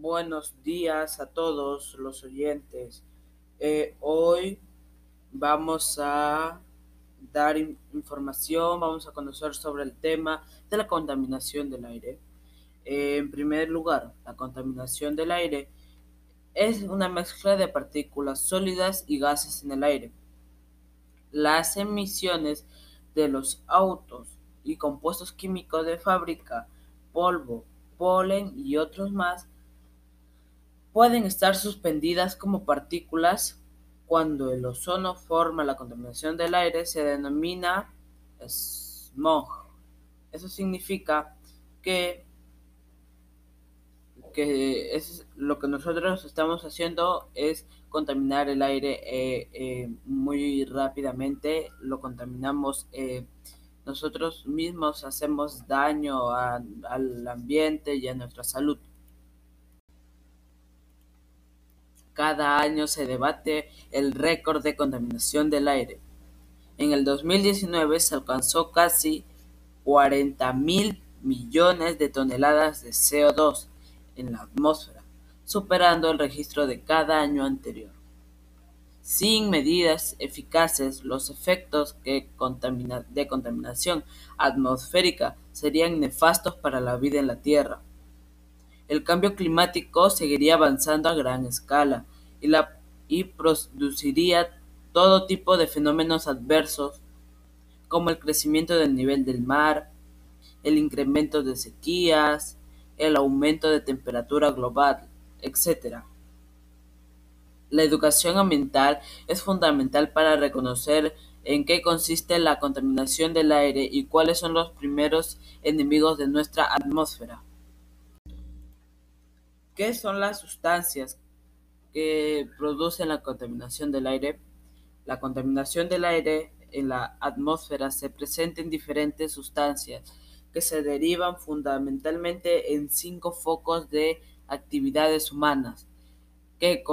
Buenos días a todos los oyentes. Eh, hoy vamos a dar información, vamos a conocer sobre el tema de la contaminación del aire. Eh, en primer lugar, la contaminación del aire es una mezcla de partículas sólidas y gases en el aire. Las emisiones de los autos y compuestos químicos de fábrica, polvo, polen y otros más pueden estar suspendidas como partículas. Cuando el ozono forma la contaminación del aire se denomina smog. Eso significa que, que es, lo que nosotros estamos haciendo es contaminar el aire eh, eh, muy rápidamente, lo contaminamos. Eh, nosotros mismos hacemos daño al ambiente y a nuestra salud. Cada año se debate el récord de contaminación del aire. En el 2019 se alcanzó casi 40 mil millones de toneladas de CO2 en la atmósfera, superando el registro de cada año anterior. Sin medidas eficaces, los efectos de contaminación atmosférica serían nefastos para la vida en la Tierra el cambio climático seguiría avanzando a gran escala y, la, y produciría todo tipo de fenómenos adversos como el crecimiento del nivel del mar, el incremento de sequías, el aumento de temperatura global, etc. La educación ambiental es fundamental para reconocer en qué consiste la contaminación del aire y cuáles son los primeros enemigos de nuestra atmósfera. ¿Qué son las sustancias que producen la contaminación del aire? La contaminación del aire en la atmósfera se presenta en diferentes sustancias que se derivan fundamentalmente en cinco focos de actividades humanas, que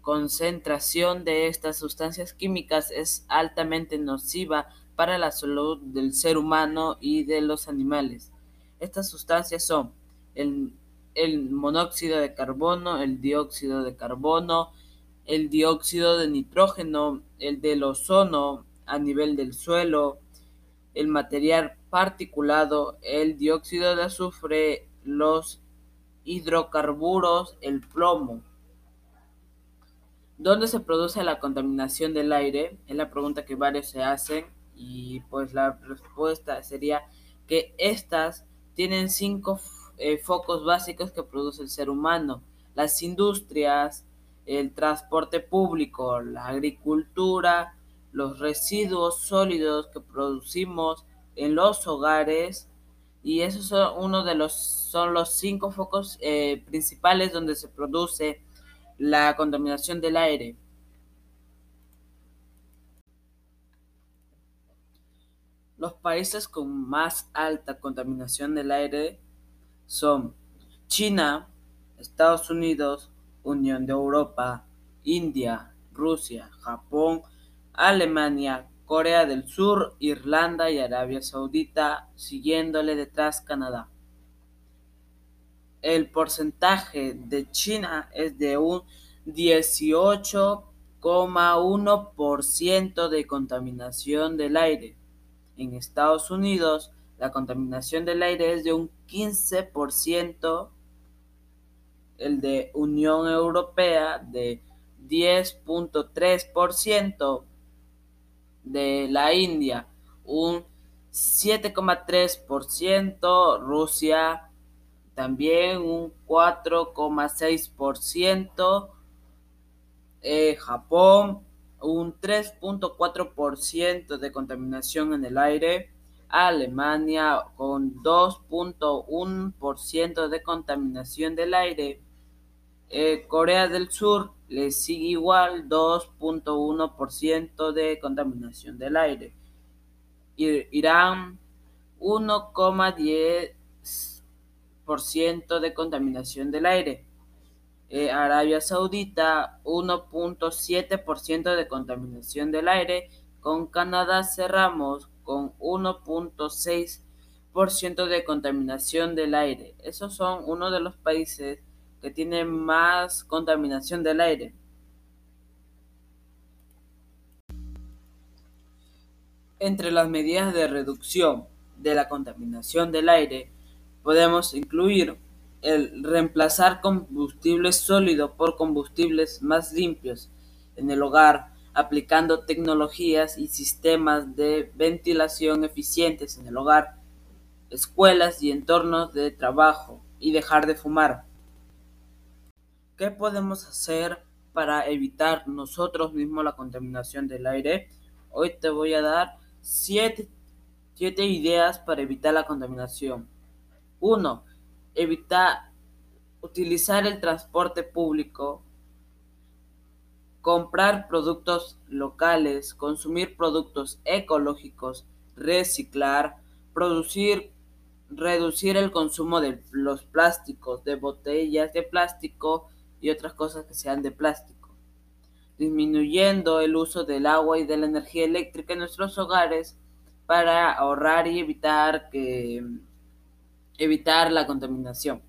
concentración de estas sustancias químicas es altamente nociva para la salud del ser humano y de los animales. Estas sustancias son el el monóxido de carbono, el dióxido de carbono, el dióxido de nitrógeno, el del ozono a nivel del suelo, el material particulado, el dióxido de azufre, los hidrocarburos, el plomo. ¿Dónde se produce la contaminación del aire? Es la pregunta que varios se hacen y pues la respuesta sería que estas tienen cinco eh, focos básicos que produce el ser humano, las industrias, el transporte público, la agricultura, los residuos sólidos que producimos en los hogares y esos son uno de los son los cinco focos eh, principales donde se produce la contaminación del aire. Los países con más alta contaminación del aire son China, Estados Unidos, Unión de Europa, India, Rusia, Japón, Alemania, Corea del Sur, Irlanda y Arabia Saudita, siguiéndole detrás Canadá. El porcentaje de China es de un 18,1% de contaminación del aire. En Estados Unidos, la contaminación del aire es de un 15%, el de Unión Europea de 10.3%, de la India un 7,3%, Rusia también un 4,6%, eh, Japón un 3.4% de contaminación en el aire, Alemania con 2.1% de contaminación del aire. Eh, Corea del Sur le sigue igual 2.1% de contaminación del aire. Irán 1,10% de contaminación del aire. Eh, Arabia Saudita 1.7% de contaminación del aire. Con Canadá cerramos con 1.6% de contaminación del aire. Esos son uno de los países que tiene más contaminación del aire. Entre las medidas de reducción de la contaminación del aire podemos incluir el reemplazar combustibles sólidos por combustibles más limpios en el hogar, aplicando tecnologías y sistemas de ventilación eficientes en el hogar, escuelas y entornos de trabajo, y dejar de fumar. ¿Qué podemos hacer para evitar nosotros mismos la contaminación del aire? Hoy te voy a dar siete, ideas para evitar la contaminación. 1. Evitar utilizar el transporte público comprar productos locales, consumir productos ecológicos, reciclar, producir, reducir el consumo de los plásticos, de botellas de plástico y otras cosas que sean de plástico, disminuyendo el uso del agua y de la energía eléctrica en nuestros hogares para ahorrar y evitar que evitar la contaminación.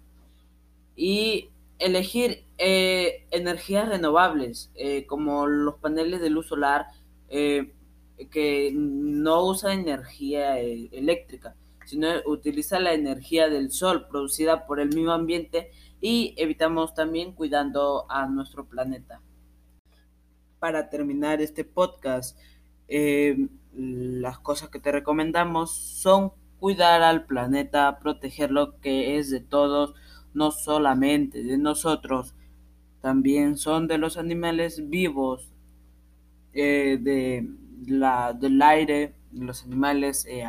Y elegir eh, energías renovables, eh, como los paneles de luz solar, eh, que no usan energía eléctrica, sino utiliza la energía del sol producida por el mismo ambiente y evitamos también cuidando a nuestro planeta. Para terminar este podcast, las cosas que te recomendamos son cuidar al planeta, proteger lo que es de todos, no solamente de nosotros, también son de los animales vivos, eh, de la, del aire, los animales eh,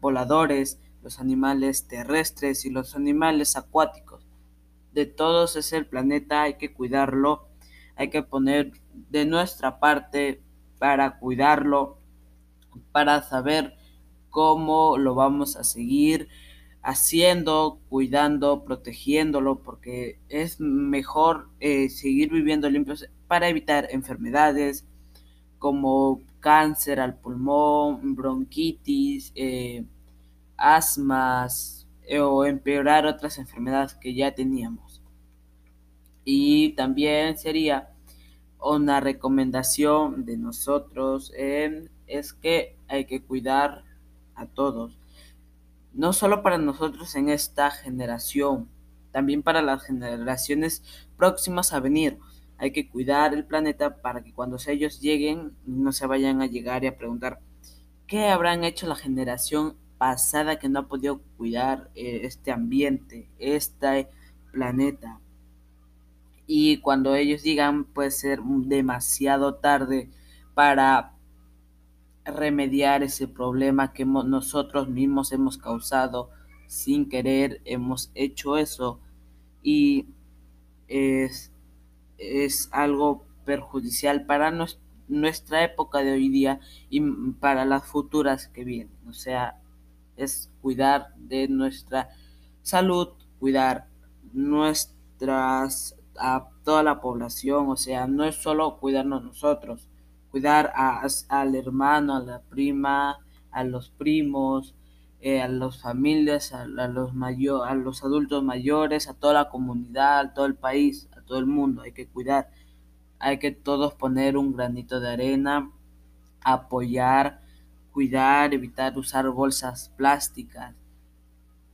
voladores, los animales terrestres y los animales acuáticos. De todos es el planeta, hay que cuidarlo, hay que poner de nuestra parte para cuidarlo, para saber cómo lo vamos a seguir haciendo, cuidando, protegiéndolo, porque es mejor eh, seguir viviendo limpios para evitar enfermedades como cáncer al pulmón, bronquitis, eh, asmas eh, o empeorar otras enfermedades que ya teníamos. Y también sería una recomendación de nosotros es que hay que cuidar a todos no solo para nosotros en esta generación, también para las generaciones próximas a venir. Hay que cuidar el planeta para que cuando ellos lleguen no se vayan a llegar y a preguntar qué habrán hecho la generación pasada que no ha podido cuidar eh, este ambiente, este planeta. Y cuando ellos digan puede ser demasiado tarde para remediar ese problema que nosotros mismos hemos causado sin querer, hemos hecho eso y es, es algo perjudicial para nuestra época de hoy día y para las futuras que vienen. O sea, es cuidar de nuestra salud, cuidar nuestras a toda la población, o sea, no es solo cuidarnos nosotros, cuidar a, al hermano, a la prima, a los primos, eh, a las familias, a, los mayor, a los adultos mayores, a toda la comunidad, a todo el país, a todo el mundo. Hay que cuidar, hay que todos poner un granito de arena, apoyar, cuidar, evitar usar bolsas plásticas,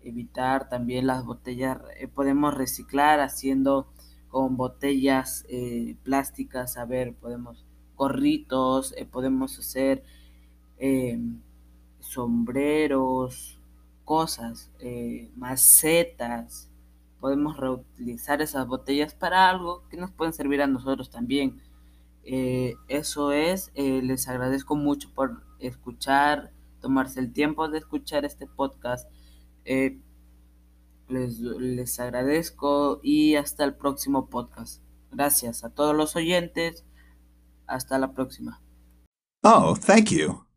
evitar también las botellas, eh, podemos reciclar haciendo con botellas eh, plásticas, a ver, podemos gorritos, eh, podemos hacer eh, sombreros, cosas, eh, macetas. Podemos reutilizar esas botellas para algo que nos pueden servir a nosotros también. eso es, les agradezco mucho por escuchar, tomarse el tiempo de escuchar este podcast. Les, les, agradezco y hasta el próximo podcast. Gracias a todos los oyentes. Hasta la próxima. Oh, thank you.